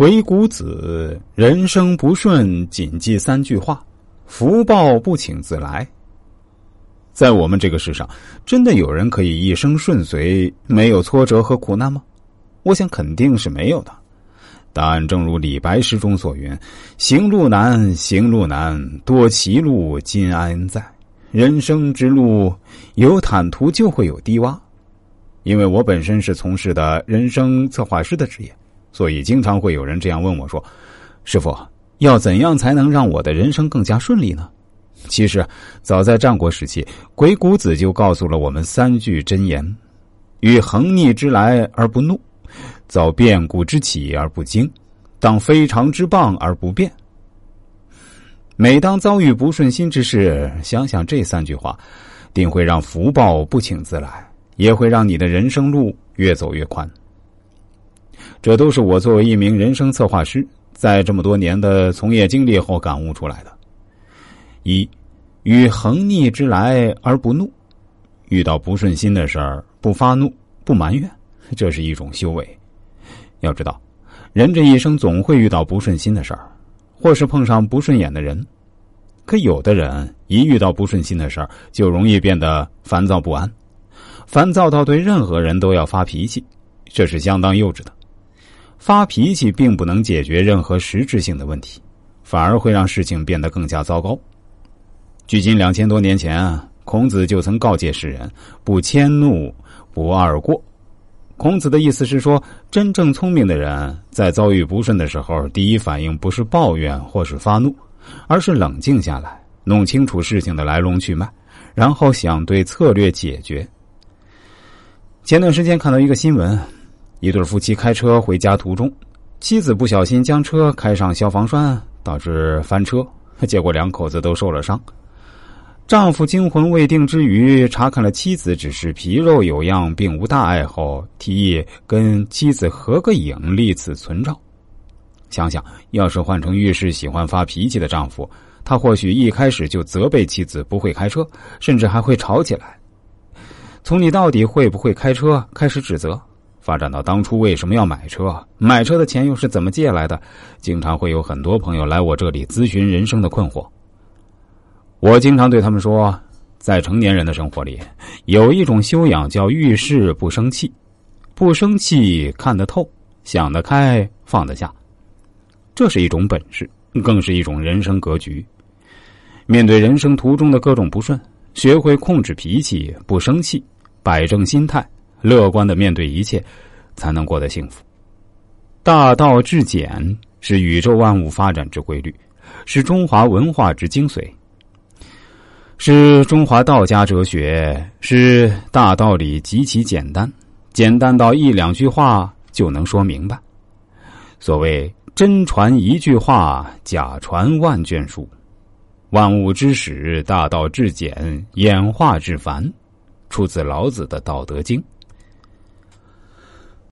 鬼谷子人生不顺，谨记三句话：福报不请自来。在我们这个世上，真的有人可以一生顺遂，没有挫折和苦难吗？我想肯定是没有的。答案正如李白诗中所云：“行路难，行路难，多歧路，今安在？人生之路，有坦途就会有低洼。”因为我本身是从事的人生策划师的职业。所以，经常会有人这样问我说：“师傅，要怎样才能让我的人生更加顺利呢？”其实，早在战国时期，鬼谷子就告诉了我们三句真言：“遇横逆之来而不怒，遭变故之起而不惊，当非常之棒而不变。”每当遭遇不顺心之事，想想这三句话，定会让福报不请自来，也会让你的人生路越走越宽。这都是我作为一名人生策划师，在这么多年的从业经历后感悟出来的。一，与横逆之来而不怒，遇到不顺心的事儿不发怒不埋怨，这是一种修为。要知道，人这一生总会遇到不顺心的事儿，或是碰上不顺眼的人。可有的人一遇到不顺心的事儿，就容易变得烦躁不安，烦躁到对任何人都要发脾气，这是相当幼稚的。发脾气并不能解决任何实质性的问题，反而会让事情变得更加糟糕。距今两千多年前啊，孔子就曾告诫世人：“不迁怒，不贰过。”孔子的意思是说，真正聪明的人在遭遇不顺的时候，第一反应不是抱怨或是发怒，而是冷静下来，弄清楚事情的来龙去脉，然后想对策略解决。前段时间看到一个新闻。一对夫妻开车回家途中，妻子不小心将车开上消防栓，导致翻车，结果两口子都受了伤。丈夫惊魂未定之余，查看了妻子只是皮肉有恙，并无大碍后，提议跟妻子合个影，立此存照。想想，要是换成遇事喜欢发脾气的丈夫，他或许一开始就责备妻子不会开车，甚至还会吵起来。从你到底会不会开车开始指责。发展到当初为什么要买车？买车的钱又是怎么借来的？经常会有很多朋友来我这里咨询人生的困惑。我经常对他们说，在成年人的生活里，有一种修养叫遇事不生气，不生气看得透，想得开放得下，这是一种本事，更是一种人生格局。面对人生途中的各种不顺，学会控制脾气，不生气，摆正心态。乐观的面对一切，才能过得幸福。大道至简是宇宙万物发展之规律，是中华文化之精髓，是中华道家哲学，是大道理极其简单，简单到一两句话就能说明白。所谓真传一句话，假传万卷书。万物之始，大道至简，演化至繁，出自老子的《道德经》。